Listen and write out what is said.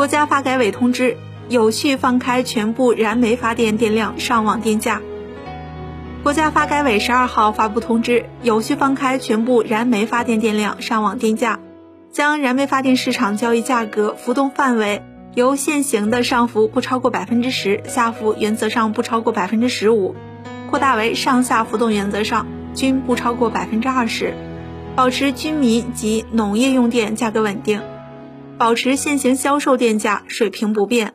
国家发改委通知，有序放开全部燃煤发电电量上网电价。国家发改委十二号发布通知，有序放开全部燃煤发电电量上网电价，将燃煤发电市场交易价格浮动范围由现行的上浮不超过百分之十，下浮原则上不超过百分之十五，扩大为上下浮动原则上均不超过百分之二十，保持居民及农业用电价格稳定，保持现行销售电价水平不变。